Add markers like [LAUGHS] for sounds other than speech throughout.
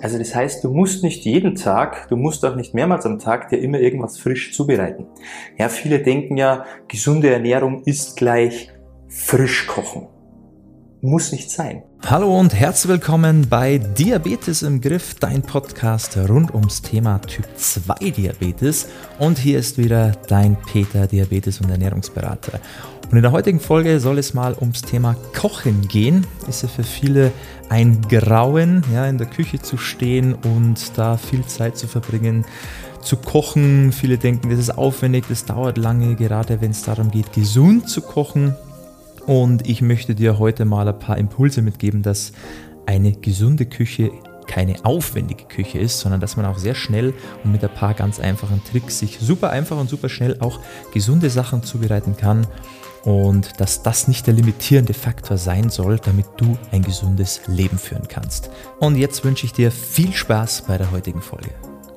Also das heißt, du musst nicht jeden Tag, du musst auch nicht mehrmals am Tag dir immer irgendwas frisch zubereiten. Ja, viele denken ja, gesunde Ernährung ist gleich frisch kochen. Muss nicht sein. Hallo und herzlich willkommen bei Diabetes im Griff, dein Podcast rund ums Thema Typ 2 Diabetes. Und hier ist wieder dein Peter, Diabetes- und Ernährungsberater. Und in der heutigen Folge soll es mal ums Thema Kochen gehen. Ist ja für viele ein Grauen, ja, in der Küche zu stehen und da viel Zeit zu verbringen, zu kochen. Viele denken, das ist aufwendig, das dauert lange, gerade wenn es darum geht, gesund zu kochen. Und ich möchte dir heute mal ein paar Impulse mitgeben, dass eine gesunde Küche keine aufwendige Küche ist, sondern dass man auch sehr schnell und mit ein paar ganz einfachen Tricks sich super einfach und super schnell auch gesunde Sachen zubereiten kann und dass das nicht der limitierende Faktor sein soll, damit du ein gesundes Leben führen kannst. Und jetzt wünsche ich dir viel Spaß bei der heutigen Folge.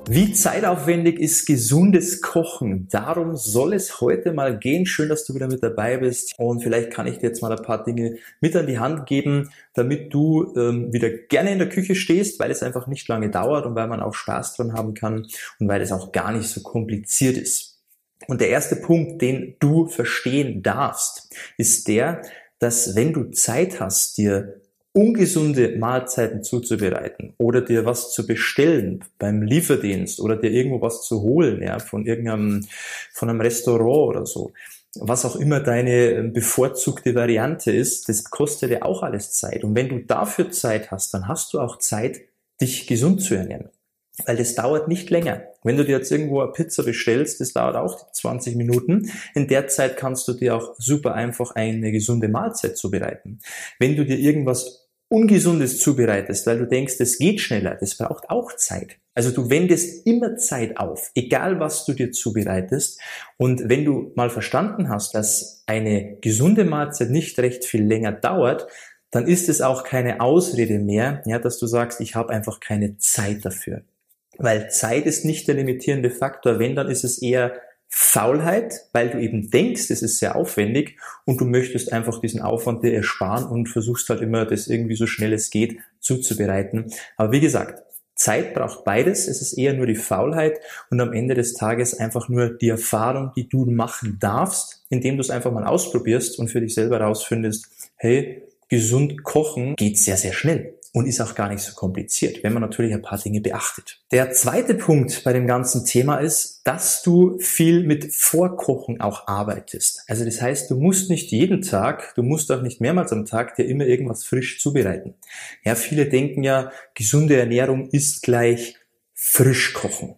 Wie zeitaufwendig ist gesundes Kochen? Darum soll es heute mal gehen. Schön, dass du wieder mit dabei bist. Und vielleicht kann ich dir jetzt mal ein paar Dinge mit an die Hand geben, damit du ähm, wieder gerne in der Küche stehst, weil es einfach nicht lange dauert und weil man auch Spaß dran haben kann und weil es auch gar nicht so kompliziert ist. Und der erste Punkt, den du verstehen darfst, ist der, dass wenn du Zeit hast, dir ungesunde Mahlzeiten zuzubereiten oder dir was zu bestellen beim Lieferdienst oder dir irgendwo was zu holen, ja, von irgendeinem, von einem Restaurant oder so, was auch immer deine bevorzugte Variante ist, das kostet ja auch alles Zeit. Und wenn du dafür Zeit hast, dann hast du auch Zeit, dich gesund zu ernähren. Weil das dauert nicht länger. Wenn du dir jetzt irgendwo eine Pizza bestellst, das dauert auch 20 Minuten. In der Zeit kannst du dir auch super einfach eine gesunde Mahlzeit zubereiten. Wenn du dir irgendwas Ungesundes zubereitest, weil du denkst, das geht schneller, das braucht auch Zeit. Also du wendest immer Zeit auf, egal was du dir zubereitest. Und wenn du mal verstanden hast, dass eine gesunde Mahlzeit nicht recht viel länger dauert, dann ist es auch keine Ausrede mehr, ja, dass du sagst, ich habe einfach keine Zeit dafür. Weil Zeit ist nicht der limitierende Faktor. Wenn, dann ist es eher Faulheit, weil du eben denkst, es ist sehr aufwendig und du möchtest einfach diesen Aufwand dir ersparen und versuchst halt immer, das irgendwie so schnell es geht zuzubereiten. Aber wie gesagt, Zeit braucht beides. Es ist eher nur die Faulheit und am Ende des Tages einfach nur die Erfahrung, die du machen darfst, indem du es einfach mal ausprobierst und für dich selber rausfindest, hey, gesund kochen geht sehr, sehr schnell und ist auch gar nicht so kompliziert, wenn man natürlich ein paar Dinge beachtet. Der zweite Punkt bei dem ganzen Thema ist, dass du viel mit Vorkochen auch arbeitest. Also das heißt, du musst nicht jeden Tag, du musst auch nicht mehrmals am Tag dir immer irgendwas frisch zubereiten. Ja, viele denken ja, gesunde Ernährung ist gleich frisch kochen.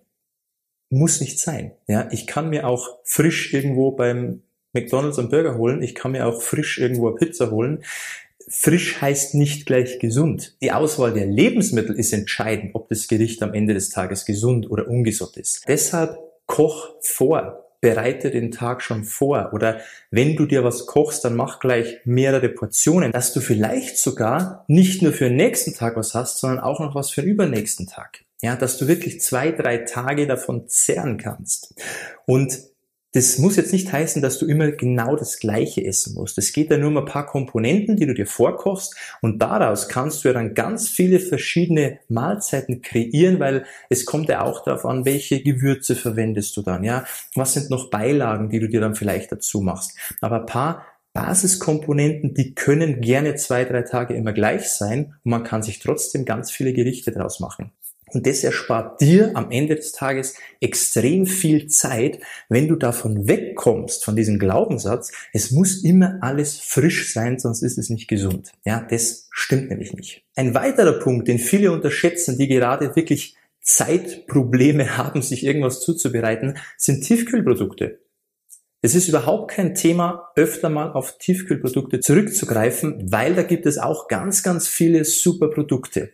Muss nicht sein. Ja, ich kann mir auch frisch irgendwo beim McDonald's einen Burger holen, ich kann mir auch frisch irgendwo eine Pizza holen. Frisch heißt nicht gleich gesund. Die Auswahl der Lebensmittel ist entscheidend, ob das Gericht am Ende des Tages gesund oder ungesund ist. Deshalb koch vor. Bereite den Tag schon vor. Oder wenn du dir was kochst, dann mach gleich mehrere Portionen, dass du vielleicht sogar nicht nur für den nächsten Tag was hast, sondern auch noch was für den übernächsten Tag. Ja, dass du wirklich zwei, drei Tage davon zehren kannst. Und das muss jetzt nicht heißen, dass du immer genau das Gleiche essen musst. Es geht ja nur um ein paar Komponenten, die du dir vorkochst und daraus kannst du ja dann ganz viele verschiedene Mahlzeiten kreieren, weil es kommt ja auch darauf an, welche Gewürze verwendest du dann, ja? Was sind noch Beilagen, die du dir dann vielleicht dazu machst? Aber ein paar Basiskomponenten, die können gerne zwei, drei Tage immer gleich sein und man kann sich trotzdem ganz viele Gerichte draus machen. Und das erspart dir am Ende des Tages extrem viel Zeit, wenn du davon wegkommst, von diesem Glaubenssatz, es muss immer alles frisch sein, sonst ist es nicht gesund. Ja, das stimmt nämlich nicht. Ein weiterer Punkt, den viele unterschätzen, die gerade wirklich Zeitprobleme [LAUGHS] haben, sich irgendwas zuzubereiten, sind Tiefkühlprodukte. Es ist überhaupt kein Thema, öfter mal auf Tiefkühlprodukte zurückzugreifen, weil da gibt es auch ganz, ganz viele super Produkte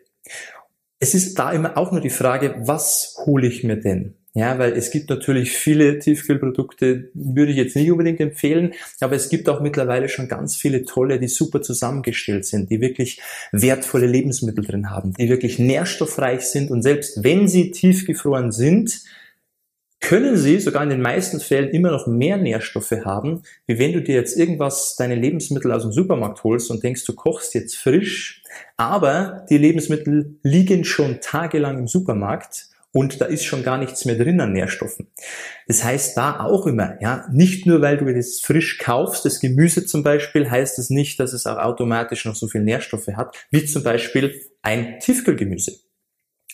es ist da immer auch nur die Frage, was hole ich mir denn? Ja, weil es gibt natürlich viele Tiefkühlprodukte, würde ich jetzt nicht unbedingt empfehlen, aber es gibt auch mittlerweile schon ganz viele tolle, die super zusammengestellt sind, die wirklich wertvolle Lebensmittel drin haben, die wirklich nährstoffreich sind und selbst wenn sie tiefgefroren sind, können sie sogar in den meisten Fällen immer noch mehr Nährstoffe haben, wie wenn du dir jetzt irgendwas, deine Lebensmittel aus dem Supermarkt holst und denkst, du kochst jetzt frisch, aber die Lebensmittel liegen schon tagelang im Supermarkt und da ist schon gar nichts mehr drin an Nährstoffen. Das heißt da auch immer, ja, nicht nur weil du das frisch kaufst, das Gemüse zum Beispiel, heißt es das nicht, dass es auch automatisch noch so viel Nährstoffe hat, wie zum Beispiel ein Tiefkühlgemüse.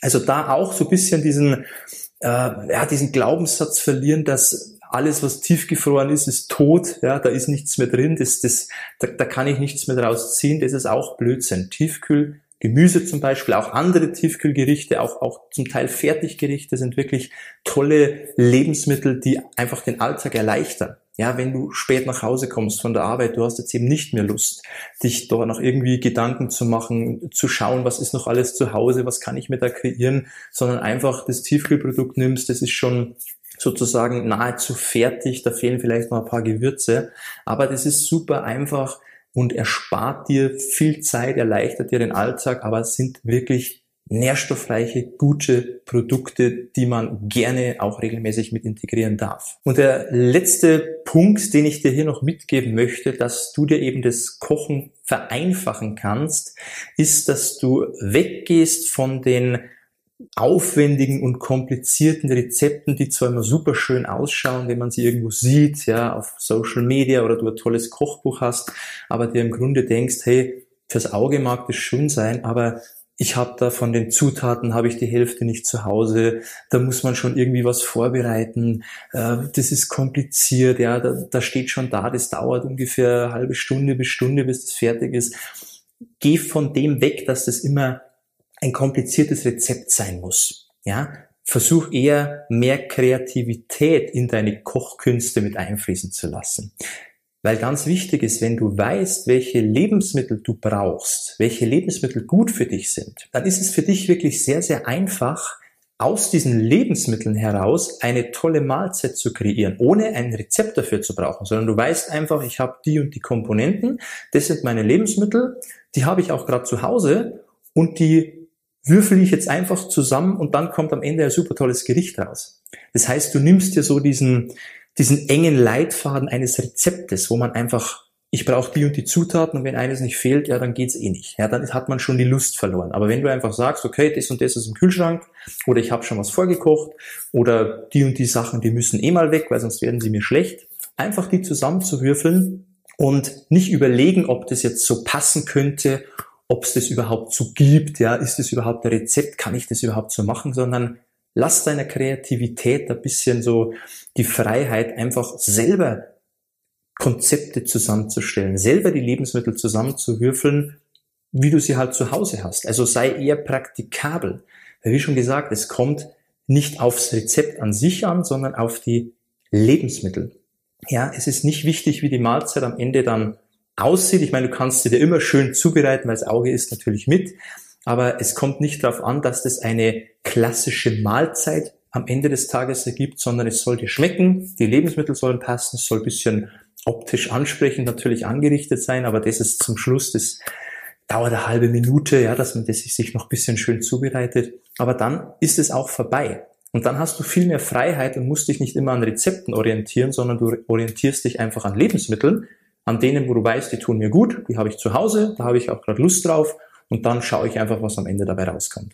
Also da auch so ein bisschen diesen, äh, ja, diesen Glaubenssatz verlieren, dass alles, was tiefgefroren ist, ist tot, ja, da ist nichts mehr drin, das, das, da, da kann ich nichts mehr draus ziehen, das ist auch Blödsinn. Tiefkühl Gemüse zum Beispiel, auch andere Tiefkühlgerichte, auch, auch zum Teil Fertiggerichte sind wirklich tolle Lebensmittel, die einfach den Alltag erleichtern. Ja, wenn du spät nach Hause kommst von der Arbeit, du hast jetzt eben nicht mehr Lust, dich da noch irgendwie Gedanken zu machen, zu schauen, was ist noch alles zu Hause, was kann ich mir da kreieren, sondern einfach das Tiefkühlprodukt nimmst, das ist schon sozusagen nahezu fertig, da fehlen vielleicht noch ein paar Gewürze, aber das ist super einfach, und erspart dir viel Zeit, erleichtert dir den Alltag, aber es sind wirklich nährstoffreiche, gute Produkte, die man gerne auch regelmäßig mit integrieren darf. Und der letzte Punkt, den ich dir hier noch mitgeben möchte, dass du dir eben das Kochen vereinfachen kannst, ist, dass du weggehst von den aufwendigen und komplizierten Rezepten, die zwar immer super schön ausschauen, wenn man sie irgendwo sieht, ja, auf Social Media oder du ein tolles Kochbuch hast, aber dir im Grunde denkst, hey, fürs Auge mag das schön sein, aber ich habe da von den Zutaten habe ich die Hälfte nicht zu Hause, da muss man schon irgendwie was vorbereiten, äh, das ist kompliziert, ja, da, da steht schon da, das dauert ungefähr eine halbe Stunde bis Stunde, bis das fertig ist. Geh von dem weg, dass das immer ein kompliziertes Rezept sein muss. Ja, versuch eher mehr Kreativität in deine Kochkünste mit einfließen zu lassen. Weil ganz wichtig ist, wenn du weißt, welche Lebensmittel du brauchst, welche Lebensmittel gut für dich sind, dann ist es für dich wirklich sehr, sehr einfach, aus diesen Lebensmitteln heraus eine tolle Mahlzeit zu kreieren, ohne ein Rezept dafür zu brauchen, sondern du weißt einfach, ich habe die und die Komponenten, das sind meine Lebensmittel, die habe ich auch gerade zu Hause und die würfel ich jetzt einfach zusammen und dann kommt am Ende ein super tolles Gericht raus. Das heißt, du nimmst dir so diesen, diesen engen Leitfaden eines Rezeptes, wo man einfach, ich brauche die und die Zutaten und wenn eines nicht fehlt, ja, dann geht's eh nicht. Ja, dann hat man schon die Lust verloren. Aber wenn du einfach sagst, okay, das und das ist im Kühlschrank oder ich habe schon was vorgekocht oder die und die Sachen, die müssen eh mal weg, weil sonst werden sie mir schlecht, einfach die zusammenzuwürfeln und nicht überlegen, ob das jetzt so passen könnte ob es das überhaupt so gibt, ja, ist das überhaupt ein Rezept, kann ich das überhaupt so machen, sondern lass deiner Kreativität ein bisschen so die Freiheit, einfach selber Konzepte zusammenzustellen, selber die Lebensmittel zusammenzuwürfeln, wie du sie halt zu Hause hast. Also sei eher praktikabel. Weil wie schon gesagt, es kommt nicht aufs Rezept an sich an, sondern auf die Lebensmittel. Ja, es ist nicht wichtig, wie die Mahlzeit am Ende dann aussieht. Ich meine, du kannst sie dir immer schön zubereiten, weil das Auge ist natürlich mit. Aber es kommt nicht darauf an, dass das eine klassische Mahlzeit am Ende des Tages ergibt, sondern es soll dir schmecken, die Lebensmittel sollen passen, es soll ein bisschen optisch ansprechend natürlich angerichtet sein, aber das ist zum Schluss, das dauert eine halbe Minute, ja, dass man das sich noch ein bisschen schön zubereitet. Aber dann ist es auch vorbei. Und dann hast du viel mehr Freiheit und musst dich nicht immer an Rezepten orientieren, sondern du orientierst dich einfach an Lebensmitteln, an denen, wo du weißt, die tun mir gut, die habe ich zu Hause, da habe ich auch gerade Lust drauf und dann schaue ich einfach, was am Ende dabei rauskommt.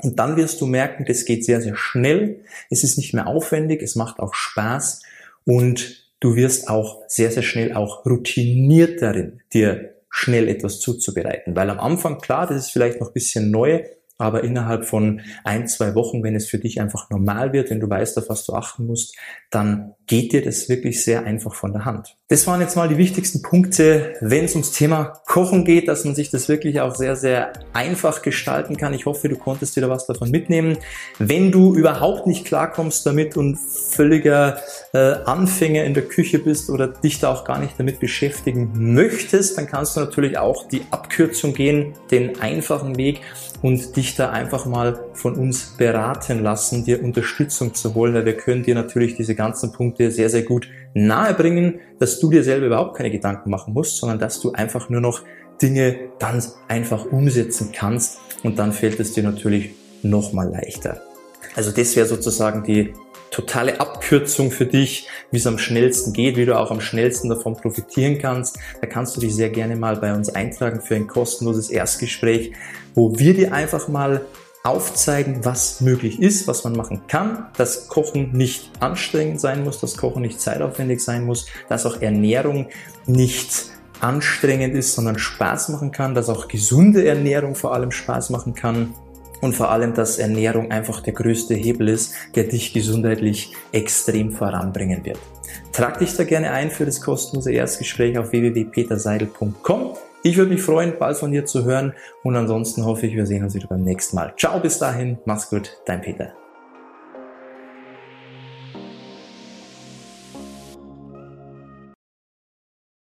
Und dann wirst du merken, das geht sehr, sehr schnell, es ist nicht mehr aufwendig, es macht auch Spaß und du wirst auch sehr, sehr schnell auch routiniert darin, dir schnell etwas zuzubereiten. Weil am Anfang, klar, das ist vielleicht noch ein bisschen neu, aber innerhalb von ein, zwei Wochen, wenn es für dich einfach normal wird, wenn du weißt, auf was du achten musst, dann geht dir das wirklich sehr einfach von der Hand. Das waren jetzt mal die wichtigsten Punkte, wenn es ums Thema Kochen geht, dass man sich das wirklich auch sehr, sehr einfach gestalten kann. Ich hoffe, du konntest da was davon mitnehmen. Wenn du überhaupt nicht klarkommst damit und völliger äh, Anfänger in der Küche bist oder dich da auch gar nicht damit beschäftigen möchtest, dann kannst du natürlich auch die Abkürzung gehen, den einfachen Weg und dich da einfach mal von uns beraten lassen, dir Unterstützung zu holen, weil wir können dir natürlich diese ganzen Punkte sehr, sehr gut nahebringen, dass du dir selber überhaupt keine Gedanken machen musst, sondern dass du einfach nur noch Dinge ganz einfach umsetzen kannst und dann fällt es dir natürlich noch mal leichter. Also das wäre sozusagen die totale Abkürzung für dich, wie es am schnellsten geht, wie du auch am schnellsten davon profitieren kannst. Da kannst du dich sehr gerne mal bei uns eintragen für ein kostenloses Erstgespräch, wo wir dir einfach mal aufzeigen, was möglich ist, was man machen kann, dass Kochen nicht anstrengend sein muss, dass Kochen nicht zeitaufwendig sein muss, dass auch Ernährung nicht anstrengend ist, sondern Spaß machen kann, dass auch gesunde Ernährung vor allem Spaß machen kann und vor allem, dass Ernährung einfach der größte Hebel ist, der dich gesundheitlich extrem voranbringen wird. Trag dich da gerne ein für das kostenlose Erstgespräch auf www.peterseidel.com. Ich würde mich freuen, bald von dir zu hören und ansonsten hoffe ich, wir sehen uns wieder beim nächsten Mal. Ciao, bis dahin, mach's gut, dein Peter.